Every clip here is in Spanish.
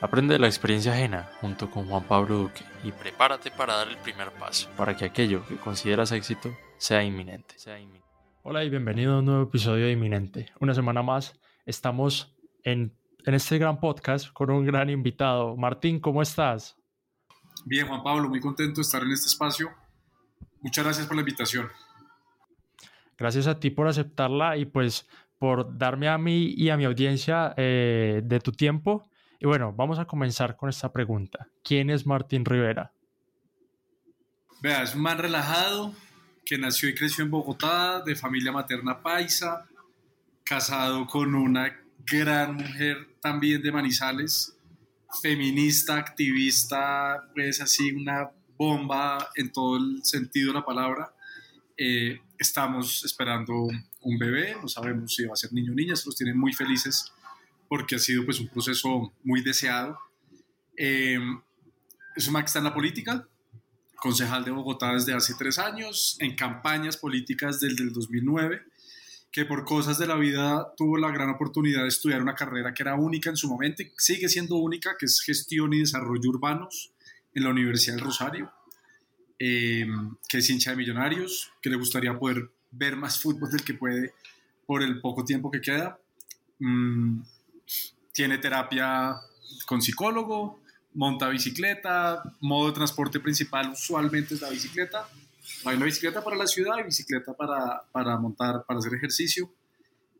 Aprende de la experiencia ajena junto con Juan Pablo Duque y prepárate para dar el primer paso para que aquello que consideras éxito sea inminente. Hola y bienvenido a un nuevo episodio de Inminente. Una semana más estamos en, en este gran podcast con un gran invitado. Martín, ¿cómo estás? Bien, Juan Pablo, muy contento de estar en este espacio. Muchas gracias por la invitación. Gracias a ti por aceptarla y pues por darme a mí y a mi audiencia eh, de tu tiempo y bueno, vamos a comenzar con esta pregunta. ¿Quién es Martín Rivera? Vea, es un man relajado que nació y creció en Bogotá, de familia materna paisa, casado con una gran mujer también de Manizales, feminista, activista, pues así una bomba en todo el sentido de la palabra. Eh, estamos esperando un bebé, no sabemos si va a ser niño o niña, se los tienen muy felices porque ha sido pues un proceso muy deseado. Eh, es un man está en la política, concejal de Bogotá desde hace tres años, en campañas políticas desde el 2009, que por cosas de la vida tuvo la gran oportunidad de estudiar una carrera que era única en su momento y sigue siendo única, que es gestión y desarrollo urbanos en la Universidad del Rosario, eh, que es hincha de millonarios, que le gustaría poder ver más fútbol del que puede por el poco tiempo que queda. Mm, tiene terapia con psicólogo, monta bicicleta, modo de transporte principal usualmente es la bicicleta. Hay una bicicleta para la ciudad y bicicleta para, para montar, para hacer ejercicio.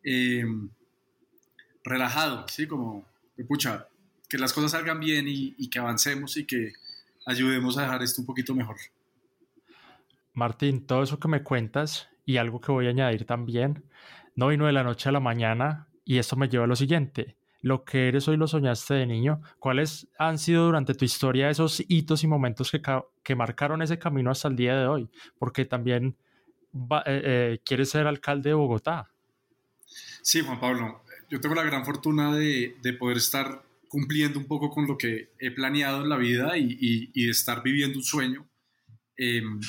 Em, relajado, ¿sí? Como, pucha, que las cosas salgan bien y, y que avancemos y que ayudemos a dejar esto un poquito mejor. Martín, todo eso que me cuentas y algo que voy a añadir también, no vino de la noche a la mañana y esto me lleva a lo siguiente lo que eres hoy lo soñaste de niño. ¿Cuáles han sido durante tu historia esos hitos y momentos que, que marcaron ese camino hasta el día de hoy? Porque también eh, eh, quieres ser alcalde de Bogotá. Sí, Juan Pablo. Yo tengo la gran fortuna de, de poder estar cumpliendo un poco con lo que he planeado en la vida y, y, de estar viviendo un sueño. Em,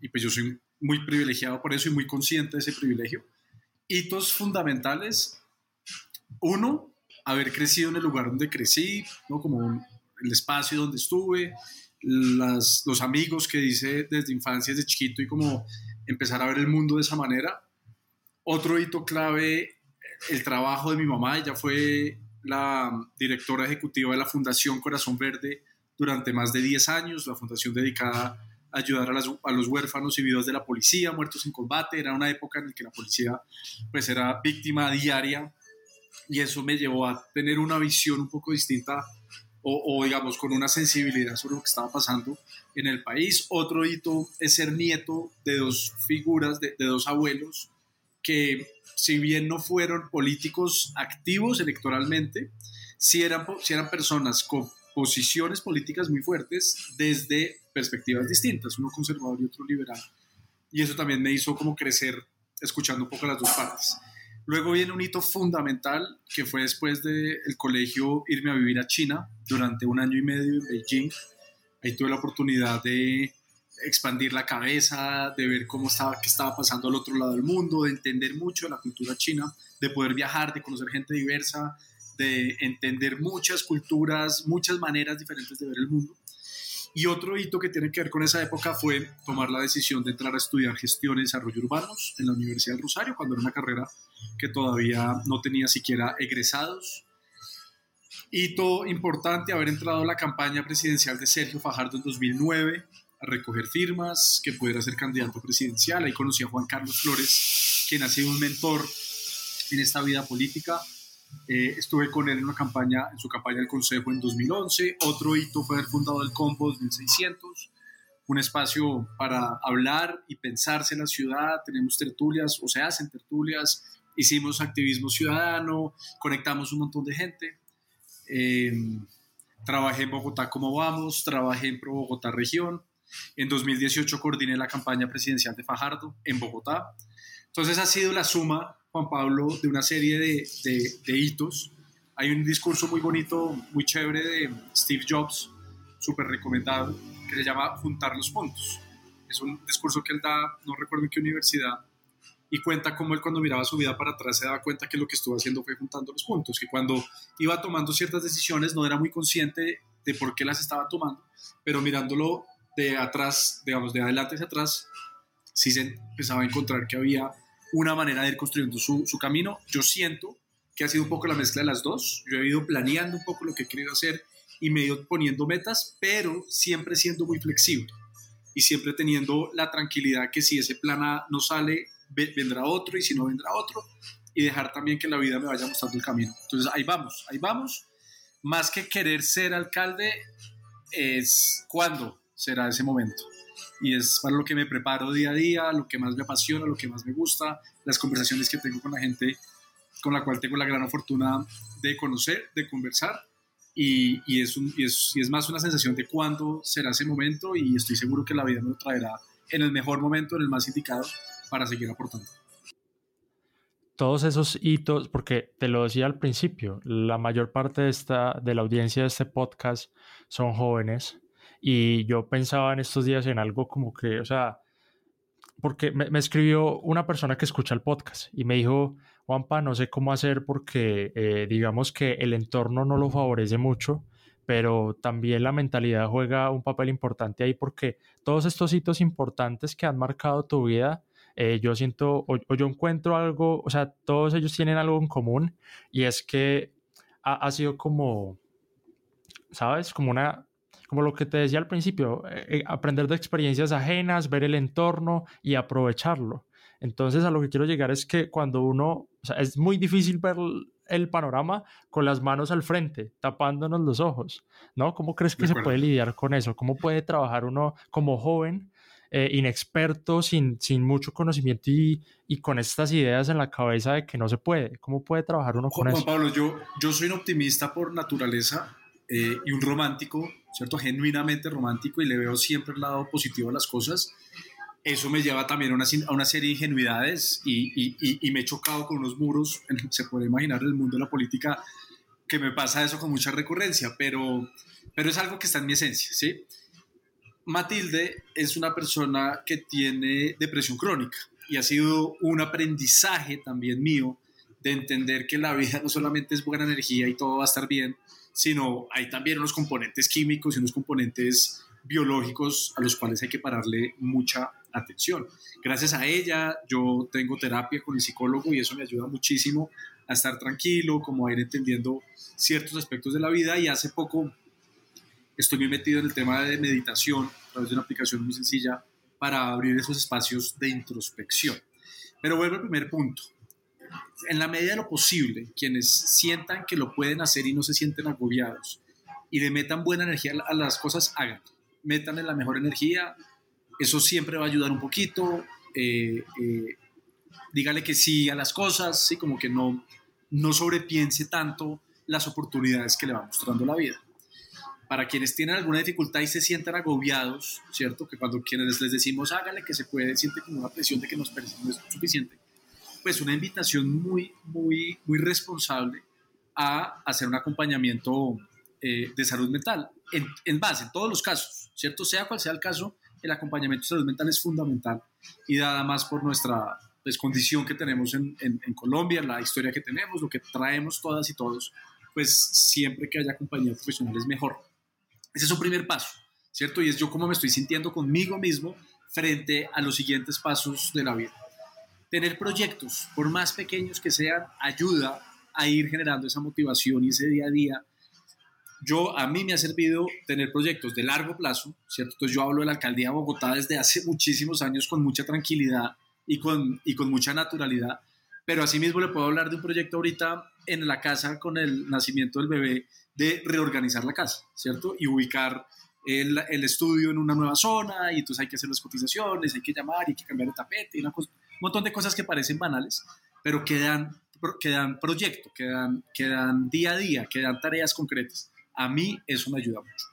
y pues yo soy muy privilegiado por eso y muy consciente de ese privilegio. Hitos fundamentales. Uno, haber crecido en el lugar donde crecí, ¿no? como el espacio donde estuve, las, los amigos que hice desde infancia, desde chiquito y como empezar a ver el mundo de esa manera. Otro hito clave, el trabajo de mi mamá, ella fue la directora ejecutiva de la Fundación Corazón Verde durante más de 10 años, la fundación dedicada a ayudar a, a, los huérfanos y viudas de la policía, muertos en combate. Era una época en la que la policía pues, era víctima diaria y eso me llevó a tener una visión un poco distinta o, digamos con una sensibilidad sobre lo que estaba pasando en el país. Otro hito es ser nieto de dos figuras, de, dos abuelos que si bien no fueron políticos activos electoralmente, sí eran, sí eran personas con posiciones políticas muy fuertes desde perspectivas distintas, uno conservador y otro liberal. Y eso también me hizo como crecer escuchando un poco las dos partes. Luego viene un hito fundamental que fue después del colegio irme a vivir a China durante un año y medio en Beijing. Ahí tuve la oportunidad de expandir la cabeza, de ver cómo estaba, qué estaba pasando al otro lado del mundo, de entender mucho de la cultura china, de poder viajar, de conocer gente diversa, de entender muchas culturas, muchas maneras diferentes de ver el mundo. Y otro hito que tiene que ver con esa época fue tomar la decisión de entrar a estudiar gestión y desarrollo urbanos en la Universidad del Rosario, cuando era una carrera que todavía no tenía siquiera egresados. Hito importante, haber entrado a la campaña presidencial de Sergio Fajardo en 2009, a recoger firmas, que pudiera ser candidato presidencial. Ahí conocí a Juan Carlos Flores, quien ha sido un mentor en esta vida política. Eh, estuve con él en, una campaña, en su campaña del Consejo en 2011. Otro hito fue haber fundado el Combo 2600 un espacio para hablar y pensarse en la ciudad. Tenemos tertulias, o se hacen tertulias, hicimos activismo ciudadano, conectamos un montón de gente. Eh, trabajé en Bogotá como vamos, trabajé en Pro Bogotá Región. En 2018 coordiné la campaña presidencial de Fajardo en Bogotá. Entonces ha sido la suma, Juan Pablo, de una serie de, de hitos. Hay un discurso muy bonito, muy chévere de Steve Jobs, súper recomendado, que se llama Juntar los puntos. Es un discurso que él da, no recuerdo en qué universidad, y cuenta cómo él cuando miraba su vida para atrás se daba cuenta que lo que estuvo haciendo fue juntando los puntos, que cuando iba tomando ciertas decisiones no era muy consciente de por qué las estaba tomando, pero mirándolo de atrás, digamos, de adelante hacia atrás, sí se empezaba a encontrar que había una manera de ir construyendo su, camino. Yo siento que ha sido un poco la mezcla de las dos. Yo he ido planeando un poco lo que he querido hacer y me poniendo metas, pero siempre siendo muy flexible y siempre teniendo la tranquilidad que si ese plan A no sale, vendrá otro y si no vendrá otro y dejar también que la vida me vaya mostrando el camino. Entonces ahí vamos, ahí vamos. Más que querer ser alcalde, es cuándo será ese momento. Y es para lo que me preparo día a día, lo que más me apasiona, lo que más me gusta, las conversaciones que tengo con la gente con la cual tengo la gran fortuna de conocer, de conversar. Y, y, es un, y, es, y es más una sensación de cuándo será ese momento y estoy seguro que la vida me lo traerá en el mejor momento, en el más indicado, para seguir aportando. Todos esos hitos, porque te lo decía al principio, la mayor parte de, de la audiencia de este podcast son jóvenes y yo pensaba en estos días en algo como que, o sea, porque me, escribió una persona que escucha el podcast y me dijo, Juanpa, no sé cómo hacer porque eh, digamos que el entorno no lo favorece mucho pero también la mentalidad juega un papel importante ahí porque todos estos hitos importantes que han marcado tu vida eh, yo siento o, yo encuentro algo, o sea, todos ellos tienen algo en común y es que ha, sido como, ¿sabes? Como una, como lo que te decía al principio, eh, eh, aprender de experiencias ajenas, ver el entorno y aprovecharlo. Entonces a lo que quiero llegar es que cuando uno, o sea, es muy difícil ver el panorama con las manos al frente, tapándonos los ojos, ¿no? ¿Cómo crees que se puede lidiar con eso? ¿Cómo puede trabajar uno como joven eh, inexperto, sin, sin mucho conocimiento y, y, con estas ideas en la cabeza de que no se puede. ¿Cómo puede trabajar uno con Juan eso? Pablo, yo, yo soy un optimista por naturaleza eh, y un romántico, ¿cierto? Genuinamente romántico y le veo siempre el lado positivo a las cosas. Eso me lleva también a una, a una serie de ingenuidades y, y, y, me he chocado con unos muros, se puede imaginar el mundo de la política que me pasa eso con mucha recurrencia, pero, pero es algo que está en mi esencia, ¿sí? Matilde es una persona que tiene depresión crónica y ha sido un aprendizaje también mío de entender que la vida no solamente es buena energía y todo va a estar bien, sino hay también unos componentes químicos y unos componentes biológicos a los cuales hay que pararle mucha atención. Gracias a ella yo tengo terapia con el psicólogo y eso me ayuda muchísimo a estar tranquilo, como a ir entendiendo ciertos aspectos de la vida y hace poco estoy muy metido en el tema de meditación a través de una aplicación muy sencilla para abrir esos espacios de introspección. Pero vuelvo al primer punto. En la medida de lo posible, quienes sientan que lo pueden hacer y no se sienten agobiados y le metan buena energía a las cosas, háganlo. Metan en la mejor energía. Eso siempre va a ayudar un poquito. Eh, eh, dígale que sí a las cosas, ¿sí? como que no, no sobrepiense tanto las oportunidades que le va mostrando la vida para quienes tienen alguna dificultad y se sientan agobiados, ¿cierto? Que cuando quienes les decimos hágale que se puede, siente como una presión de que nos parece no es suficiente. Pues una invitación muy, muy, muy responsable a hacer un acompañamiento eh, de salud mental, en, base, en todos los casos, ¿cierto? Sea cual sea el caso, el acompañamiento de salud mental es fundamental y dada más por nuestra pues, condición que tenemos en, en, en Colombia, la historia que tenemos, lo que traemos todas y todos, pues siempre que haya compañía profesional es mejor. Ese es un primer paso, ¿cierto? Y es yo cómo me estoy sintiendo conmigo mismo frente a los siguientes pasos de la vida. Tener proyectos, por más pequeños que sean, ayuda a ir generando esa motivación y ese día a día. Yo, a mí me ha servido tener proyectos de largo plazo, ¿cierto? Entonces yo hablo de la alcaldía de Bogotá desde hace muchísimos años con mucha tranquilidad y con, y con mucha naturalidad, pero asimismo le puedo hablar de un proyecto ahorita en la casa con el nacimiento del bebé de reorganizar la casa, ¿cierto? Y ubicar el, el, estudio en una nueva zona y entonces hay que hacer las cotizaciones, hay que llamar, hay que cambiar el tapete, y una cosa, un montón de cosas que parecen banales, pero que dan, que dan proyecto, que dan, que dan día a día, que dan tareas concretas. A mí eso me ayuda mucho.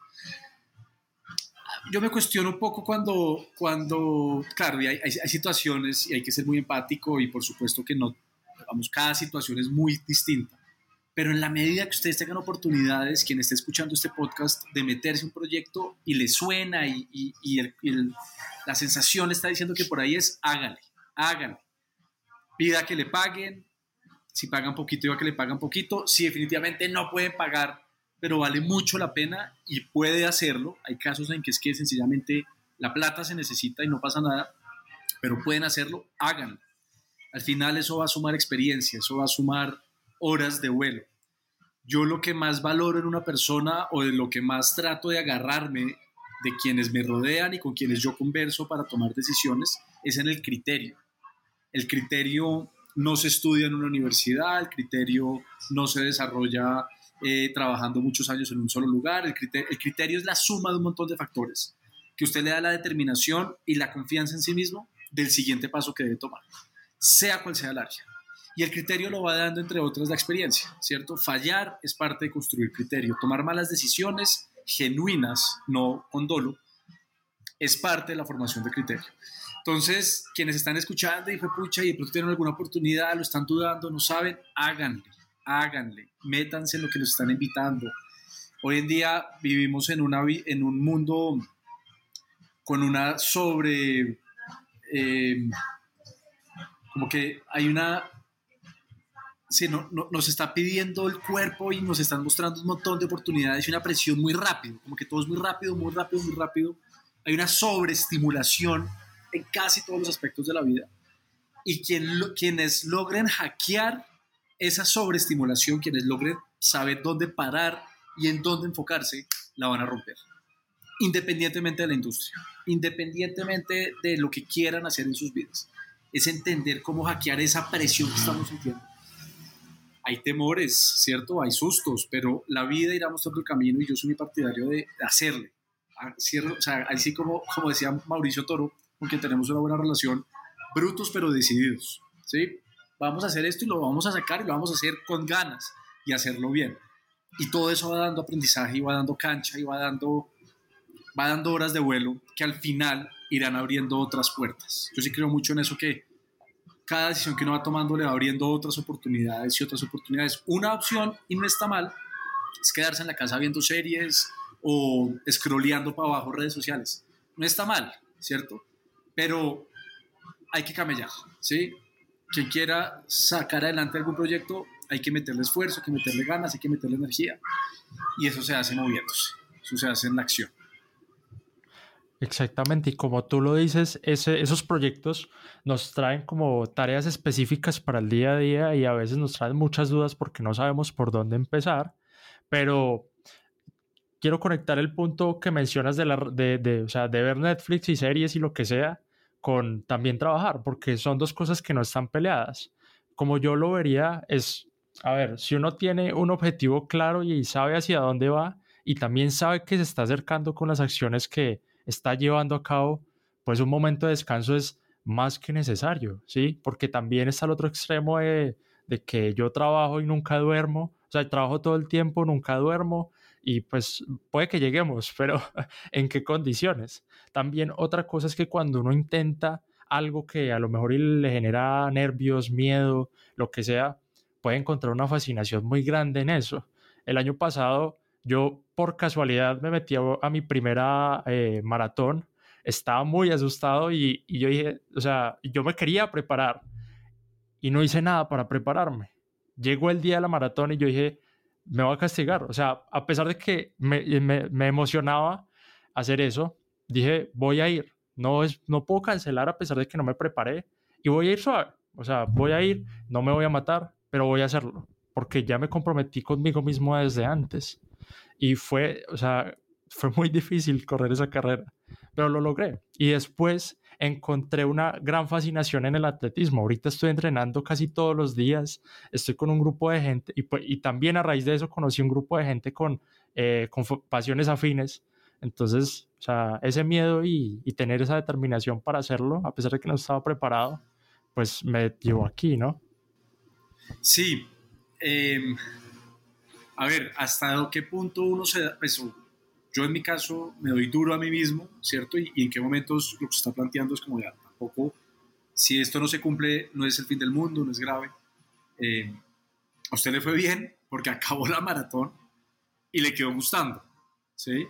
Yo me cuestiono un poco cuando, cuando claro, hay, hay, hay situaciones y hay que ser muy empático y por supuesto que no, vamos, cada situación es muy distinta pero en la medida que ustedes tengan oportunidades, quien esté escuchando este podcast, de meterse en un proyecto y le suena y, y, y, el, y el, la sensación está diciendo que por ahí es, hágale, hágale. pida que le paguen, si pagan poquito, diga que le pagan poquito, si definitivamente no pueden pagar, pero vale mucho la pena y puede hacerlo, hay casos en que es que sencillamente la plata se necesita y no pasa nada, pero pueden hacerlo, háganlo. Al final eso va a sumar experiencia, eso va a sumar horas de vuelo. Yo lo que más valoro en una persona o de lo que más trato de agarrarme de quienes me rodean y con quienes yo converso para tomar decisiones es en el criterio. El criterio no se estudia en una universidad, el criterio no se desarrolla eh, trabajando muchos años en un solo lugar, el criterio, el criterio es la suma de un montón de factores que usted le da la determinación y la confianza en sí mismo del siguiente paso que debe tomar, sea cual sea el área. Y el criterio lo va dando, entre otras, la experiencia, ¿cierto? Fallar es parte de construir criterio. Tomar malas decisiones genuinas, no con dolo, es parte de la formación de criterio. Entonces, quienes están escuchando y pucha y de pronto tienen alguna oportunidad, lo están dudando, no saben, háganle, háganle, métanse en lo que nos están invitando. Hoy en día vivimos en, una, en un mundo con una sobre eh, como que hay una, sí, no, nos está pidiendo el cuerpo y nos están mostrando un montón de oportunidades y una presión muy rápido, como que todo es muy rápido, muy rápido, muy rápido. Hay una sobreestimulación en casi todos los aspectos de la vida. Y quien, quienes logren hackear esa sobreestimulación, quienes logren saber dónde parar y en dónde enfocarse, la van a romper independientemente de la industria, independientemente de lo que quieran hacer en sus vidas. Es entender cómo hackear esa presión que estamos sintiendo. Hay temores, ¿cierto? Hay sustos, pero la vida irá mostrando el camino y yo soy muy partidario de hacerle. O sea, así como, como decía Mauricio Toro, con quien tenemos una buena relación, brutos pero decididos, ¿sí? Vamos a hacer esto y lo vamos a sacar y lo vamos a hacer con ganas y hacerlo bien. Y todo eso va dando aprendizaje y va dando cancha y va dando va dando horas de vuelo que al final irán abriendo otras puertas. Yo sí creo mucho en eso que cada decisión que uno va tomando le va abriendo otras oportunidades y otras oportunidades. Una opción, y no está mal, es quedarse en la casa viendo series o scrolleando para abajo redes sociales. No está mal, ¿cierto? Pero hay que camellar, ¿sí? Quien quiera sacar adelante algún proyecto, hay que meterle esfuerzo, hay que meterle ganas, hay que meterle energía. Y eso se hace moviéndose, eso se hace en la acción. Exactamente, y como tú lo dices, esos proyectos nos traen como tareas específicas para el día a día y a veces nos traen muchas dudas porque no sabemos por dónde empezar, pero quiero conectar el punto que mencionas de, la, de, de, o sea, de ver Netflix y series y lo que sea con también trabajar, porque son dos cosas que no están peleadas. Como yo lo vería, es, a ver, si uno tiene un objetivo claro y sabe hacia dónde va y también sabe que se está acercando con las acciones que está llevando a cabo, pues un momento de descanso es más que necesario, ¿sí? Porque también está el otro extremo de, que yo trabajo y nunca duermo, o sea, trabajo todo el tiempo, nunca duermo y pues puede que lleguemos, pero ¿en qué condiciones? También otra cosa es que cuando uno intenta algo que a lo mejor le genera nervios, miedo, lo que sea, puede encontrar una fascinación muy grande en eso. El año pasado yo por casualidad me metí a, mi primera eh, maratón, estaba muy asustado y, yo dije, o sea, yo me quería preparar y no hice nada para prepararme. Llegó el día de la maratón y yo dije, me voy a castigar. O sea, a pesar de que me, me, emocionaba hacer eso, dije, voy a ir. No, es, no puedo cancelar a pesar de que no me preparé y voy a ir suave. O sea, voy a ir, no me voy a matar, pero voy a hacerlo, porque ya me comprometí conmigo mismo desde antes. Y fue, o sea, fue muy difícil correr esa carrera, pero lo logré. Y después encontré una gran fascinación en el atletismo. Ahorita estoy entrenando casi todos los días, estoy con un grupo de gente y, y también a raíz de eso conocí un grupo de gente con, eh, con pasiones afines. Entonces, o sea, ese miedo y, y, tener esa determinación para hacerlo, a pesar de que no estaba preparado, pues me llevó aquí, ¿no? Sí. Eh, a ver, hasta qué punto uno se da, pues, yo en mi caso me doy duro a mí mismo, ¿cierto? Y, en qué momentos lo que se está planteando es como ya, tampoco, si esto no se cumple, no es el fin del mundo, no es grave. Eh, a usted le fue bien porque acabó la maratón y le quedó gustando, ¿sí?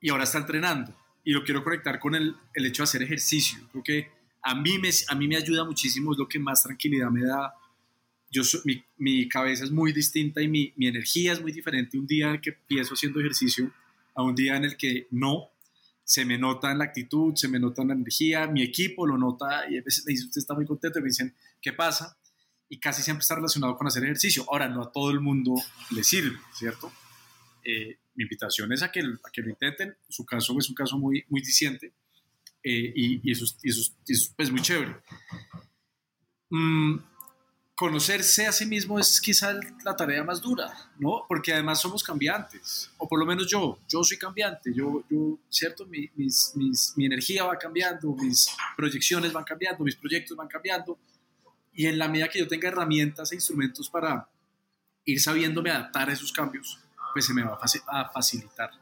Y ahora está entrenando. Y lo quiero conectar con el, el hecho de hacer ejercicio. Creo que A mí me, a mí me ayuda muchísimo, es lo que más tranquilidad me da. Yo, mi, mi, cabeza es muy distinta y mi, mi, energía es muy diferente un día en que empiezo haciendo ejercicio a un día en el que no. Se me nota en la actitud, se me nota en la energía, mi equipo lo nota y a veces me dicen, usted está muy contento y me dicen, ¿qué pasa? Y casi siempre está relacionado con hacer ejercicio. Ahora, no a todo el mundo le sirve, ¿cierto? Eh, mi invitación es a que, a que lo intenten. Su caso es un caso muy, muy diciente eh, y, eso, eso, es pues, muy chévere. Mm, conocerse a sí mismo es quizá la tarea más dura, ¿no? Porque además somos cambiantes, o por lo menos yo, yo soy cambiante, yo, yo ¿cierto? Mi, mis, mis, mi energía va cambiando, mis proyecciones van cambiando, mis proyectos van cambiando, y en la medida que yo tenga herramientas e instrumentos para ir sabiéndome adaptar a esos cambios, pues se me va a facilitar.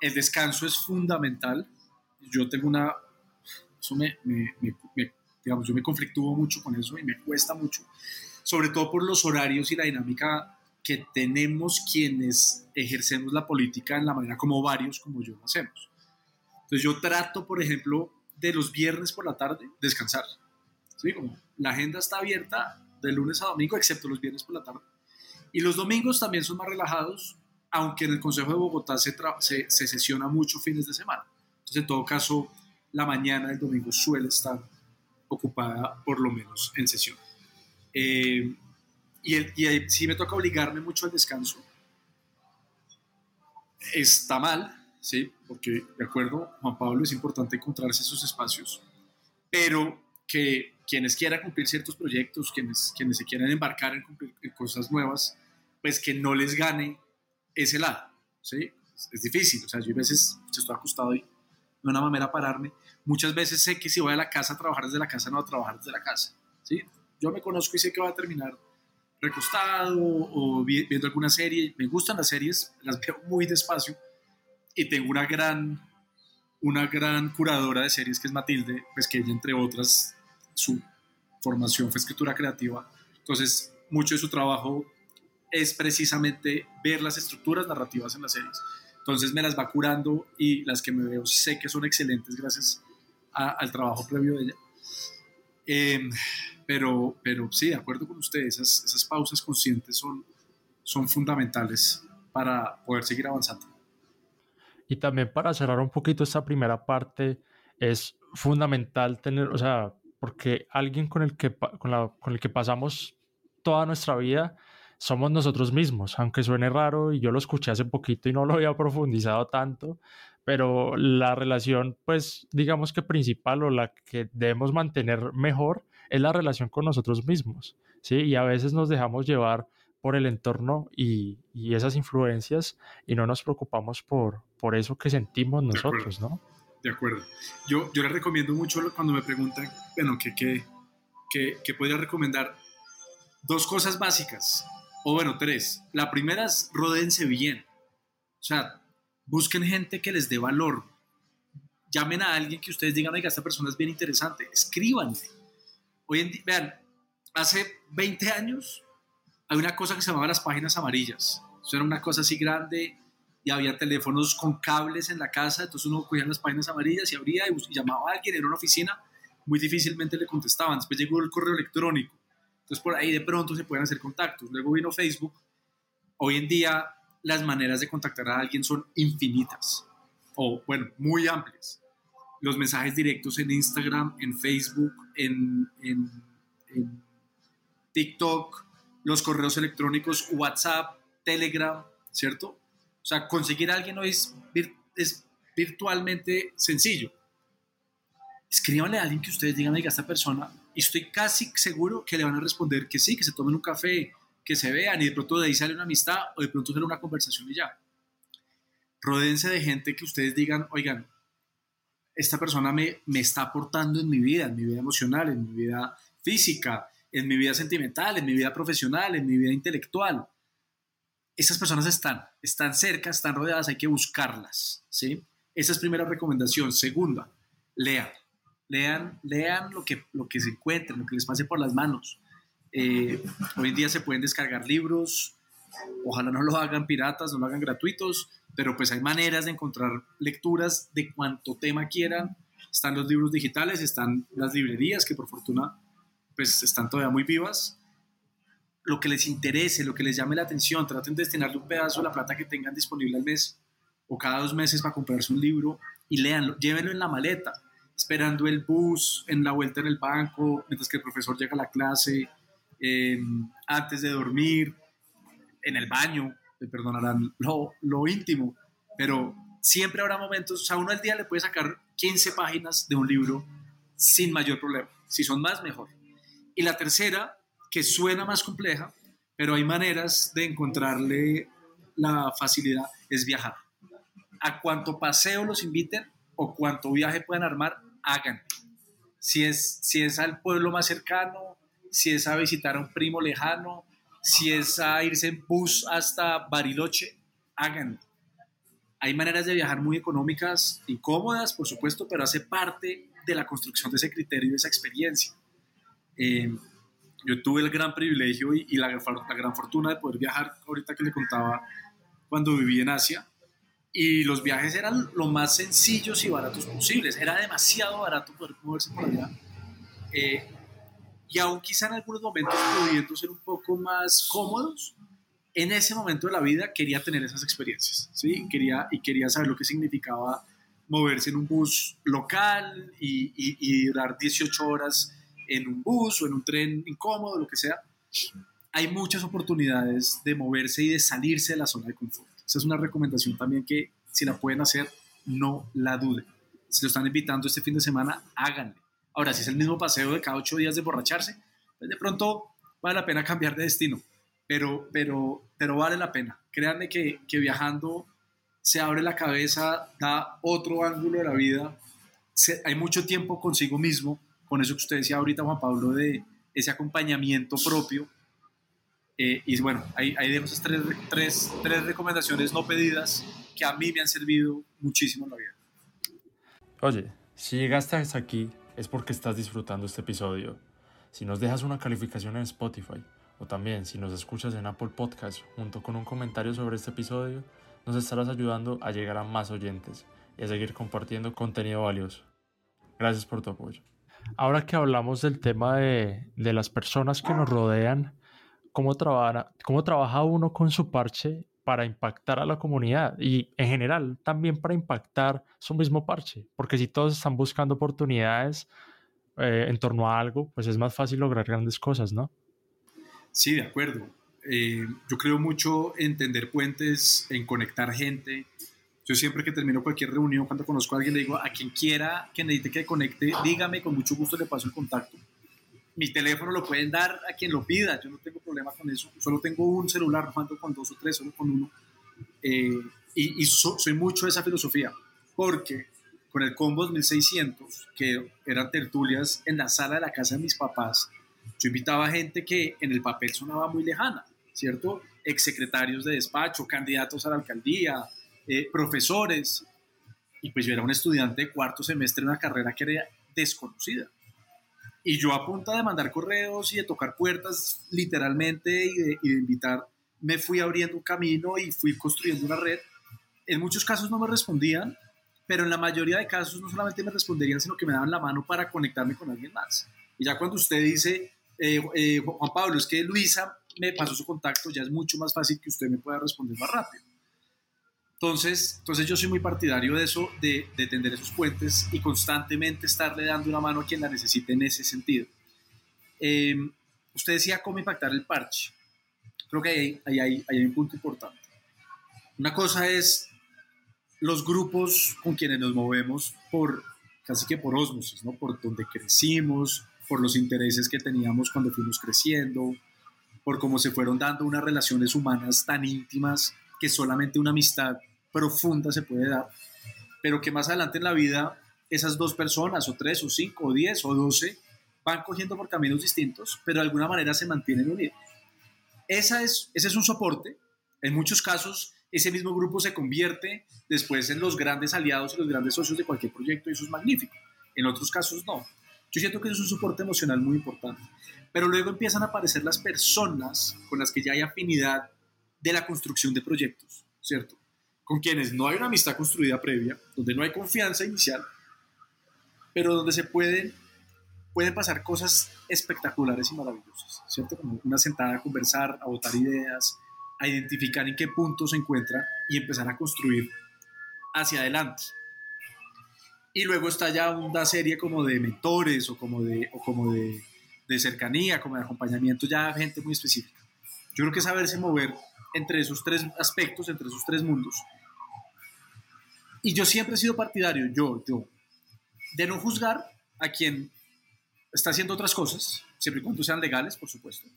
El descanso es fundamental. Yo tengo una, eso me, me, digamos, yo me conflictúo mucho con eso y me cuesta mucho, sobre todo por los horarios y la dinámica que tenemos quienes ejercemos la política en la manera como varios, como yo lo hacemos. Entonces yo trato, por ejemplo, de los viernes por la tarde descansar. ¿Sí? Como la agenda está abierta de lunes a domingo, excepto los viernes por la tarde. Y los domingos también son más relajados aunque en el Consejo de Bogotá se, se, sesiona mucho fines de semana. Entonces, en todo caso, la mañana del domingo suele estar ocupada por lo menos en sesión. Eh, y, y sí me toca obligarme mucho al descanso. Está mal, ¿sí? Porque, de acuerdo, Juan Pablo, es importante encontrarse esos espacios, pero que quienes quieran cumplir ciertos proyectos, quienes, quienes se quieran embarcar en cumplir cosas nuevas, pues que no les gane ese lado, ¿sí? Es difícil, o sea, yo a veces estoy acostado y no una manera pararme. Muchas veces sé que si voy a la casa a trabajar desde la casa, no a trabajar desde la casa, ¿sí? Yo me conozco y sé que voy a terminar recostado o viendo alguna serie. Me gustan las series, las veo muy despacio y tengo una gran, una gran curadora de series que es Matilde, pues que ella, entre otras, su formación fue escritura creativa. Entonces, mucho de su trabajo es precisamente ver las estructuras narrativas en las series. Entonces me las va curando y las que me veo sé que son excelentes gracias al trabajo previo de ella. Em, pero, pero sí, de acuerdo con ustedes, esas, esas pausas conscientes son, son fundamentales para poder seguir avanzando. Y también para cerrar un poquito esta primera parte, es fundamental tener, o sea, porque alguien con el que, con, la, con el que pasamos toda nuestra vida somos nosotros mismos, aunque suene raro y yo lo escuché hace poquito y no lo había profundizado tanto, pero la relación, pues digamos que principal o la que debemos mantener mejor es la relación con nosotros mismos, ¿sí? Y a veces nos dejamos llevar por el entorno y, y esas influencias y no nos preocupamos por, por eso que sentimos nosotros, ¿no? De acuerdo. Yo, yo les recomiendo mucho cuando me preguntan, bueno, ¿qué, qué, qué, qué podría recomendar? Dos cosas básicas o bueno, tres. La primera es rodense bien. O sea, busquen gente que les dé valor. Llamen a alguien que ustedes digan, oiga, esta persona es bien interesante. Escríbanle. Hoy en día, vean, hace 20 años hay una cosa que se llamaba las páginas amarillas. Eso era una cosa así grande y había teléfonos con cables en la casa, entonces uno cogía las páginas amarillas y abría y, llamaba a alguien en una oficina, muy difícilmente le contestaban. Después llegó el correo electrónico entonces por ahí de pronto se pueden hacer contactos. Luego vino Facebook. Hoy en día las maneras de contactar a alguien son infinitas o bueno, muy amplias. Los mensajes directos en Instagram, en Facebook, en, en, TikTok, los correos electrónicos, WhatsApp, Telegram, ¿cierto? O sea, conseguir a alguien hoy es, es virtualmente sencillo. Escríbanle a alguien que ustedes digan, oiga, esta persona y estoy casi seguro que le van a responder que sí, que se tomen un café, que se vean y de pronto de ahí sale una amistad o de pronto sale una conversación y ya. Rodense de gente que ustedes digan, oigan, esta persona me, me está aportando en mi vida, en mi vida emocional, en mi vida física, en mi vida sentimental, en mi vida profesional, en mi vida intelectual. Esas personas están, están cerca, están rodeadas, hay que buscarlas, ¿sí? Esa es primera recomendación. Segunda, lean lean, lean lo que, lo que se encuentren, lo que les pase por las manos. Eh, hoy en día se pueden descargar libros, ojalá no lo hagan piratas, no lo hagan gratuitos, pero pues hay maneras de encontrar lecturas de cuanto tema quieran. están los libros digitales, están las librerías que por fortuna pues están todavía muy vivas. Lo que les interese, lo que les llame la atención, traten de destinarle un pedazo de la plata que tengan disponible al mes o cada dos meses para comprarse un libro y léanlo, llévenlo en la maleta, esperando el bus, en la vuelta en el banco, mientras que el profesor llega a la clase, antes de dormir, en el baño, me perdonarán lo, lo íntimo, pero siempre habrá momentos, o sea, uno al día le puede sacar 15 páginas de un libro sin mayor problema. Si son más, mejor. Y la tercera, que suena más compleja, pero hay maneras de encontrarle la facilidad, es viajar. A cuánto paseo los inviten o cuánto viaje puedan armar, hagan. Si es, si es al pueblo más cercano, si es a visitar a un primo lejano, si es a irse en bus hasta Bariloche, háganlo. Hay maneras de viajar muy económicas y cómodas, por supuesto, pero hace parte de la construcción de ese criterio, de esa experiencia. Eh, yo tuve el gran privilegio y, la, la, gran fortuna de poder viajar, ahorita que le contaba, cuando viví en Asia, y los viajes eran lo más sencillos y baratos posibles. Era demasiado barato poder moverse por allá. Eh, y aún quizá en algunos momentos pudiendo ser un poco más cómodos, en ese momento de la vida quería tener esas experiencias, ¿sí? Quería, y quería saber lo que significaba moverse en un bus local y, y, durar 18 horas en un bus o en un tren incómodo, lo que sea. Hay muchas oportunidades de moverse y de salirse de la zona de confort. Esa es una recomendación también que si la pueden hacer, no la duden. Si lo están invitando este fin de semana, háganle. Ahora, si es el mismo paseo de cada ocho días de borracharse, pues de pronto vale la pena cambiar de destino pero, pero, pero vale la pena. Créanme que, que viajando se abre la cabeza, da otro ángulo de la vida, hay mucho tiempo consigo mismo, con eso que usted decía ahorita, Juan Pablo, de ese acompañamiento propio. Eh, y bueno, ahí, ahí esas tres, tres, tres recomendaciones no pedidas que a mí me han servido muchísimo en la vida. Oye, si llegaste hasta aquí es porque estás disfrutando este episodio. Si nos dejas una calificación en Spotify, o también si nos escuchas en Apple Podcast junto con un comentario sobre este episodio, nos estarás ayudando a llegar a más oyentes y a seguir compartiendo contenido valioso. Gracias por tu apoyo. Ahora que hablamos del tema de, de las personas que nos rodean, ¿cómo ¿cómo trabaja uno con su parche para impactar a la comunidad y en general también para impactar su mismo parche? Porque si todos están buscando oportunidades eh, en torno a algo, pues es más fácil lograr grandes cosas, ¿no? Sí, de acuerdo. Eh, yo creo mucho en tender puentes, en conectar gente. Yo siempre que termino cualquier reunión, cuando conozco a alguien, le digo a quien quiera que necesite que conecte, dígame, con mucho gusto le paso el contacto. Mi teléfono lo pueden dar a quien lo pida, yo no tengo problema con eso. Solo tengo un celular, no ando con dos o tres, solo con uno. Eh, y, soy mucho de esa filosofía, porque con el Combos 1600, que eran tertulias en la sala de la casa de mis papás, yo invitaba a gente que en el papel sonaba muy lejana, ¿cierto? Exsecretarios de despacho, candidatos a la alcaldía, eh, profesores. Y pues yo era un estudiante de cuarto semestre de una carrera que era desconocida. Y yo a punta de mandar correos y de tocar puertas literalmente y de, y de invitar, me fui abriendo un camino y fui construyendo una red. En muchos casos no me respondían, pero en la mayoría de casos no solamente me responderían, sino que me daban la mano para conectarme con alguien más. Y ya cuando usted dice, eh, eh, Juan Pablo, es que Luisa me pasó su contacto, ya es mucho más fácil que usted me pueda responder más rápido. Entonces, entonces yo soy muy partidario de eso, de, de tender esos puentes y constantemente estarle dando una mano a quien la necesite en ese sentido. Eh, usted decía cómo impactar el parche. Creo que ahí, ahí, ahí, hay un punto importante. Una cosa es los grupos con quienes nos movemos por casi que por osmosis, ¿no? Por donde crecimos, por los intereses que teníamos cuando fuimos creciendo, por cómo se fueron dando unas relaciones humanas tan íntimas que solamente una amistad profunda se puede dar, pero que más adelante en la vida esas dos personas, o tres, o cinco, o diez, o doce, van cogiendo por caminos distintos, pero de alguna manera se mantienen unidos. Esa es, ese es un soporte. En muchos casos, ese mismo grupo se convierte después en los grandes aliados y los grandes socios de cualquier proyecto y eso es magnífico. En otros casos, no. Yo siento que eso es un soporte emocional muy importante. Pero luego empiezan a aparecer las personas con las que ya hay afinidad de la construcción de proyectos, ¿cierto? Con quienes no hay una amistad construida previa, donde no hay confianza inicial, pero donde se pueden, pueden pasar cosas espectaculares y maravillosas, ¿cierto? Como una sentada a conversar, a votar ideas, a identificar en qué punto se encuentra y empezar a construir hacia adelante. Y luego está ya una serie como de mentores o como de, o como de, de cercanía, como de acompañamiento ya gente muy específica. Yo creo que saberse mover entre esos tres aspectos, entre esos tres mundos. Y yo siempre he sido partidario, yo, yo, de no juzgar a quien está haciendo otras cosas, siempre y cuando sean legales, por supuesto.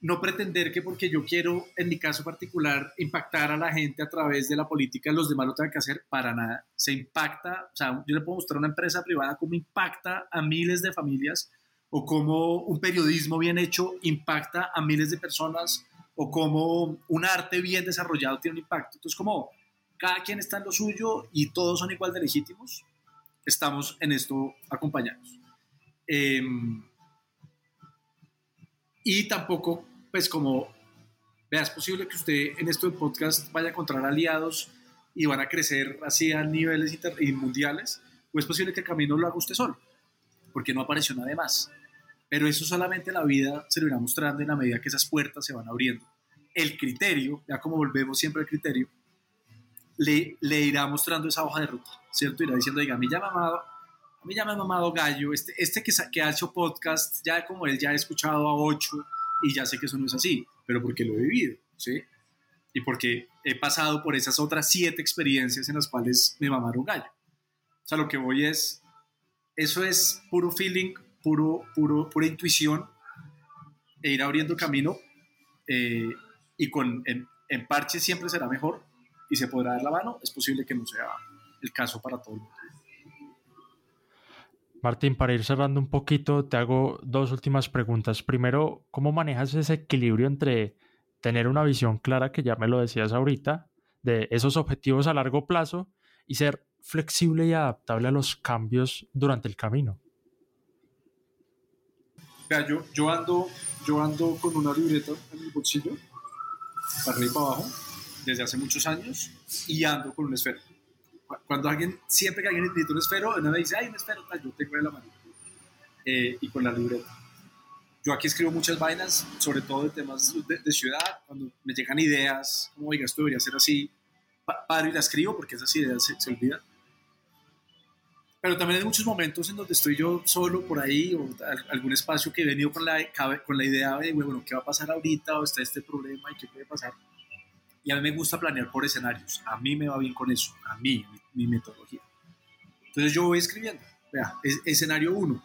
No pretender que porque yo quiero, en mi caso particular, impactar a la gente a través de la política, los demás lo tengan que hacer para nada. Se impacta, o sea, yo le puedo mostrar a una empresa privada cómo impacta a miles de familias o cómo un periodismo bien hecho impacta a miles de personas o cómo un arte bien desarrollado tiene un impacto. Entonces, como cada quien está en lo suyo y todos son igual de legítimos, estamos en esto acompañados. Em, y tampoco, pues como, vea, es posible que usted en esto del podcast vaya a encontrar aliados y van a crecer así a niveles mundiales, o es posible que el camino lo haga usted solo, porque no apareció nadie más. Pero eso solamente la vida se lo irá mostrando en la medida que esas puertas se van abriendo. El criterio, ya como volvemos siempre al criterio, le, irá mostrando esa hoja de ruta, ¿cierto? Irá diciendo, diga, a mí ya mamado, a mí ya me ha mamado gallo, este, este que, que ha hecho podcast, ya como él ya ha escuchado a ocho y ya sé que eso no es así, pero porque lo he vivido, ¿sí? Y porque he pasado por esas otras siete experiencias en las cuales me mamaron gallo. O sea, lo que voy es, eso es puro feeling, puro, puro, pura intuición e ir abriendo camino eh, y con, en, en parche siempre será mejor y se podrá dar la mano, es posible que no sea el caso para todo el mundo. Martín, para ir cerrando un poquito, te hago dos últimas preguntas. Primero, ¿cómo manejas ese equilibrio entre tener una visión clara, que ya me lo decías ahorita, de esos objetivos a largo plazo y ser flexible y adaptable a los cambios durante el camino? yo, yo, ando, yo ando con una libreta en el bolsillo, para arriba y para abajo, desde hace muchos años, y ando con un esfero. Cuando alguien, siempre que alguien necesita un esfero, uno me dice, ay, un esfero, yo tengo en la mano. Eh, y con la libreta. Yo aquí escribo muchas vainas, sobre todo de temas de, ciudad, cuando me llegan ideas, como, oiga, esto debería ser así, paro y la escribo porque esas ideas se, se olvidan pero también hay muchos momentos en donde estoy yo solo por ahí o algún espacio que he venido con la, con la idea de, bueno, ¿qué va a pasar ahorita? ¿O está este problema y qué puede pasar? Y a mí me gusta planear por escenarios. A mí me va bien con eso, a mí, mi, metodología. Entonces yo voy escribiendo. Vea, escenario 1.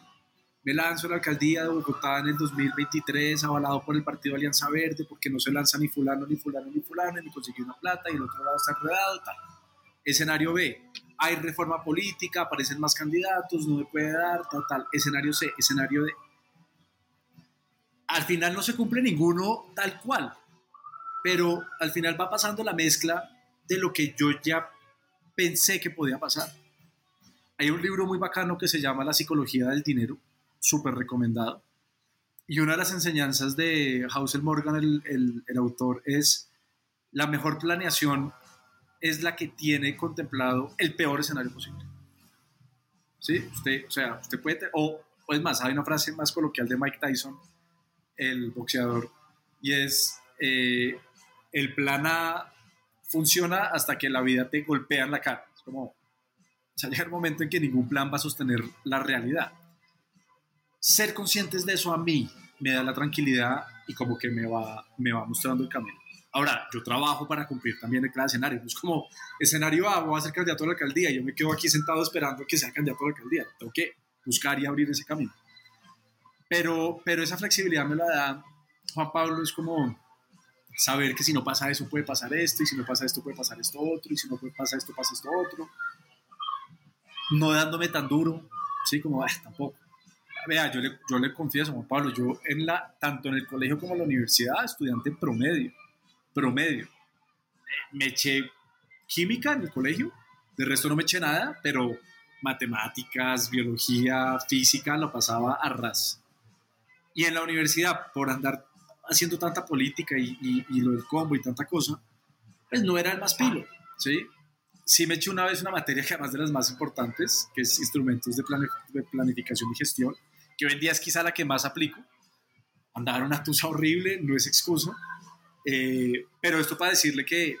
Me lanzo a la alcaldía de Bogotá en el 2023, avalado por el partido Alianza Verde, porque no se lanza ni fulano, ni fulano, ni fulano, ni consigue una plata y el otro lado está enredado, tal. Escenario B hay reforma política, aparecen más candidatos, no me puede dar, tal, tal. Escenario C, escenario D. Al final no se cumple ninguno tal cual, pero al final va pasando la mezcla de lo que yo ya pensé que podía pasar. Hay un libro muy bacano que se llama La psicología del dinero, súper recomendado. Y una de las enseñanzas de Housel Morgan, el, el autor, es la mejor planeación es la que tiene contemplado el peor escenario posible. ¿Sí? Usted, o sea, usted puede, o, o, es más, hay una frase más coloquial de Mike Tyson, el boxeador, y es, eh, el plan A funciona hasta que la vida te golpea en la cara. Es como, el momento en que ningún plan va a sostener la realidad. Ser conscientes de eso a mí me da la tranquilidad y como que me va, me va mostrando el camino. Ahora, yo trabajo para cumplir también el cada escenario. No es como escenario A, voy a ser candidato a la alcaldía. Yo me quedo aquí sentado esperando que sea candidato a la alcaldía. Tengo que buscar y abrir ese camino. Pero, pero esa flexibilidad me la da Juan Pablo. Es como saber que si no pasa eso puede pasar esto, y si no pasa esto puede pasar esto otro, y si no pasa esto pasa esto otro. No dándome tan duro, sí, como, ah, tampoco. Vea, yo le, yo le confieso, Juan Pablo, yo en la, tanto en el colegio como en la universidad, estudiante promedio promedio. Me eché química en el colegio, de resto no me eché nada, pero matemáticas, biología, física lo pasaba a ras. Y en la universidad, por andar haciendo tanta política y, lo del combo y tanta cosa, pues no era el más pilo, ¿sí? sí me eché una vez una materia que además de las más importantes, que es instrumentos de, de planificación y gestión, que hoy en día es quizá la que más aplico. Andar una tusa horrible, no es excuso. Eh, pero esto para decirle que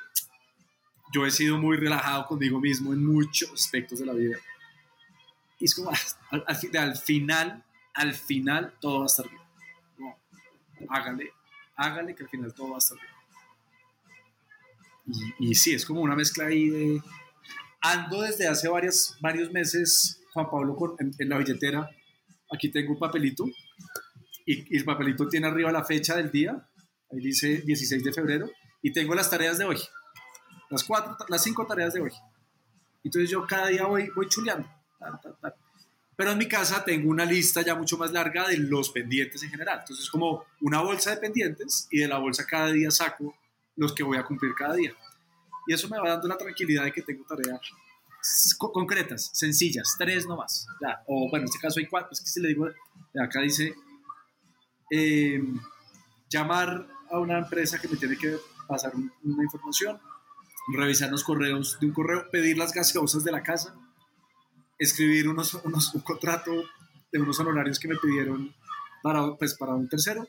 yo he sido muy relajado conmigo mismo en muchos aspectos de la vida. Y es como, al, al, final, al final todo va a estar bien. Hágale, hágale que al final todo va a estar bien. Y, y sí, es como una mezcla ahí de... Ando desde hace varias, varios meses, Juan Pablo, con, en, la billetera. Aquí tengo un papelito y, el papelito tiene arriba la fecha del día. Ahí dice 16 de febrero. Y tengo las tareas de hoy. Las, cuatro, las cinco tareas de hoy. Entonces yo cada día voy, voy chuleando. Pero en mi casa tengo una lista ya mucho más larga de los pendientes en general. Entonces es como una bolsa de pendientes y de la bolsa cada día saco los que voy a cumplir cada día. Y eso me va dando la tranquilidad de que tengo tareas concretas, sencillas, tres nomás. Ya. O bueno, en este caso hay cuatro, es que si le digo, acá dice, em, llamar a una empresa que me tiene que pasar una información, revisar los correos de un correo, pedir las gaseosas de la casa, escribir unos, unos, un contrato de unos honorarios que me pidieron para, pues, para un tercero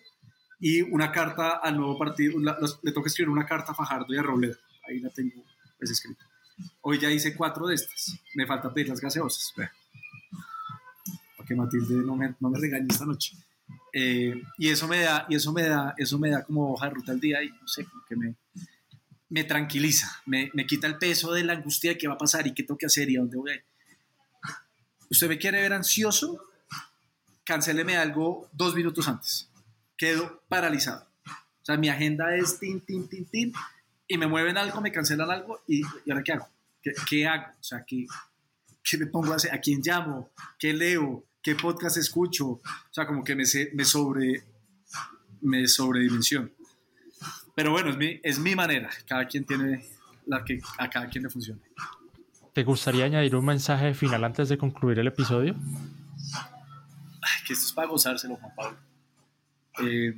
y una carta al nuevo partido, le toca escribir una carta a Fajardo y a Robledo, ahí la tengo pues, escrita. Hoy ya hice cuatro de estas, me falta pedir las gaseosas, para que Matilde no me, no me regañe esta noche. Eh, y eso me da, y eso me da, eso me da como hoja de ruta al día y no sé, como que me, me tranquiliza, me, me, quita el peso de la angustia de qué va a pasar y qué tengo que hacer y a dónde voy a ir. ¿Usted me quiere ver ansioso? Cancéleme algo dos minutos antes quedo paralizado. O sea, mi agenda es tin, tin, tin, tin, y me mueven algo, me cancelan algo, y, ¿y ahora qué hago? ¿Qué, hago? O sea, ¿qué, ¿qué, me pongo a hacer? ¿A quién llamo? ¿Qué leo? ¿Qué podcast escucho? O sea, como que me, me sobre me sobredimensión. Pero bueno, es mi, es mi manera. Cada quien tiene la que a cada quien le funcione. ¿Te gustaría añadir un mensaje final antes de concluir el episodio? Ay, que esto es para gozárselo, Juan Pablo. Eh,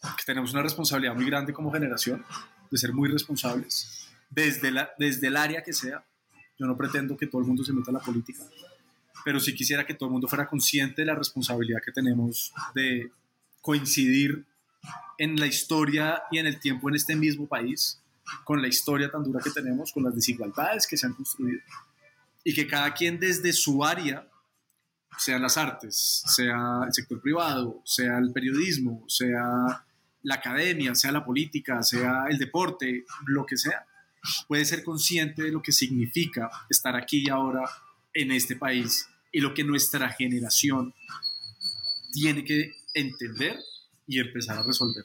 que tenemos una responsabilidad muy grande como generación de ser muy responsables desde, la, desde el área que sea. Yo no pretendo que todo el mundo se meta a la política, pero sí quisiera que todo el mundo fuera consciente de la responsabilidad que tenemos de coincidir en la historia y en el tiempo en este mismo país, con la historia tan dura que tenemos, con las desigualdades que se han construido, y que cada quien desde su área sean las artes, sea el sector privado, sea el periodismo, sea la academia, sea la política, sea el deporte, lo que sea, puede ser consciente de lo que significa estar aquí y ahora en este país y lo que nuestra generación tiene que entender y empezar a resolver.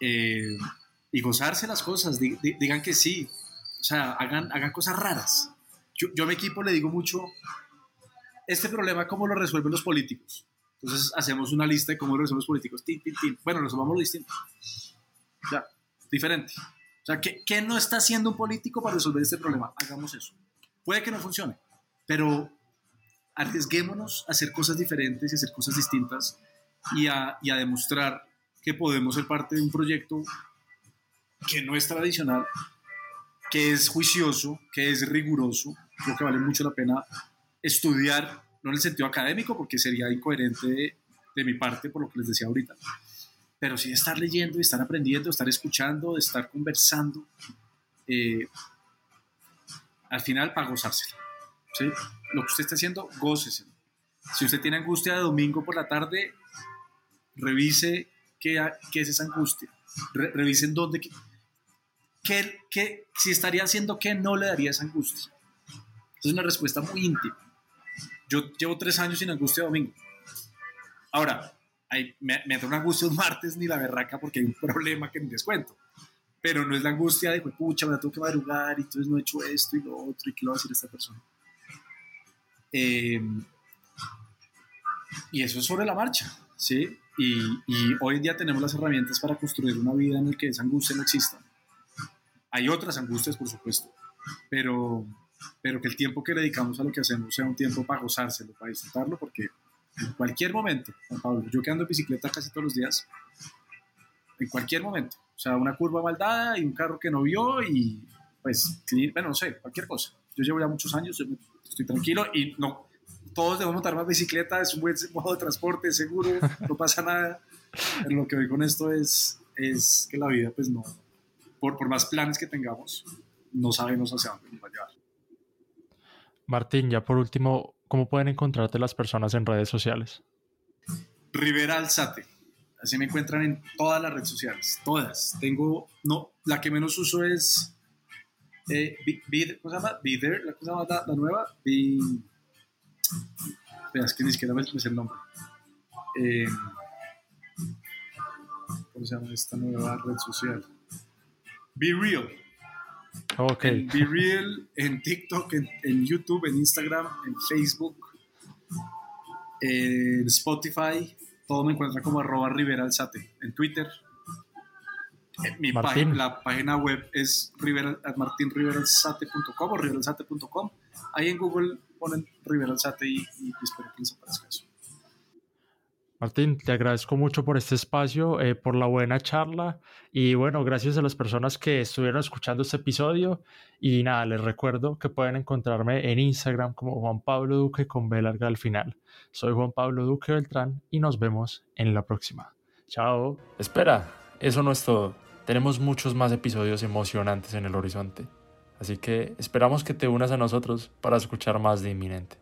Eh, y gozarse las cosas, digan que sí, o sea, hagan, hagan cosas raras. Yo, yo a mi equipo le digo mucho, este problema, ¿cómo lo resuelven los políticos? Entonces hacemos una lista de cómo lo resuelven los políticos. Tin, tin, tin. Bueno, resolvamos lo distinto. Ya, diferente. O sea, ¿qué, ¿qué, no está haciendo un político para resolver este problema? Hagamos eso. Puede que no funcione, pero arriesguémonos a hacer cosas diferentes y hacer cosas distintas y a, y a demostrar que podemos ser parte de un proyecto que no es tradicional, que es juicioso, que es riguroso. Creo que vale mucho la pena estudiar, no en el sentido académico, porque sería incoherente de, mi parte por lo que les decía ahorita, pero sí estar leyendo, y estar aprendiendo, estar escuchando, de estar conversando, eh, al final para gozárselo. ¿sí? Lo que usted está haciendo, gócese. Si usted tiene angustia de domingo por la tarde, revise qué, qué es esa angustia. revisen dónde, qué, si estaría haciendo qué no le daría esa angustia. Es una respuesta muy íntima. Yo llevo tres años sin angustia domingo. Ahora, me, me entra una angustia un martes ni la berraca porque hay un problema que ni les cuento. Pero no es la angustia de, pucha, me tengo que madrugar y entonces no he hecho esto y lo otro y qué le va a decir esta persona. Em, y eso es sobre la marcha, ¿sí? Y, y, hoy en día tenemos las herramientas para construir una vida en la que esa angustia no exista. Hay otras angustias, por supuesto, pero, pero que el tiempo que dedicamos a lo que hacemos sea un tiempo para gozárselo, para disfrutarlo, porque en cualquier momento, Juan Pablo, yo que ando en bicicleta casi todos los días, en cualquier momento, o sea, una curva maldada y un carro que no vio y pues, bueno, no sé, cualquier cosa. Yo llevo ya muchos años, estoy tranquilo y no, todos debemos montar más bicicleta, es un buen modo de transporte, seguro, no pasa nada. Pero lo que hoy con esto es, es que la vida, pues no, por, por más planes que tengamos, no sabemos hacia dónde nos va a llevar. Martín, ya por último, ¿cómo pueden encontrarte las personas en redes sociales? Rivera Alzate. Así me encuentran en todas las redes sociales, todas. Tengo, no, la que menos uso es, eh, ¿cómo se llama? Bider, la, cosa la, la nueva. es que ni siquiera me, sé el nombre. Eh, ¿Cómo se llama esta nueva red social? Be Real. Ok. Be Real, en TikTok, en, YouTube, en Instagram, en Facebook, en Spotify. Todo me encuentra como arroba Rivera Alzate. En Twitter. Mi página, la página web es martinriveralzate.com o riveralzate.com. Ahí en Google ponen Rivera Alzate y, y espero que les aparezca eso. Martín, te agradezco mucho por este espacio, eh, por la buena charla y bueno, gracias a las personas que estuvieron escuchando este episodio y nada, les recuerdo que pueden encontrarme en Instagram como Juan Pablo Duque con B larga al final. Soy Juan Pablo Duque Beltrán y nos vemos en la próxima. Chao. Espera, eso no es todo. Tenemos muchos más episodios emocionantes en el horizonte. Así que esperamos que te unas a nosotros para escuchar más de Inminente.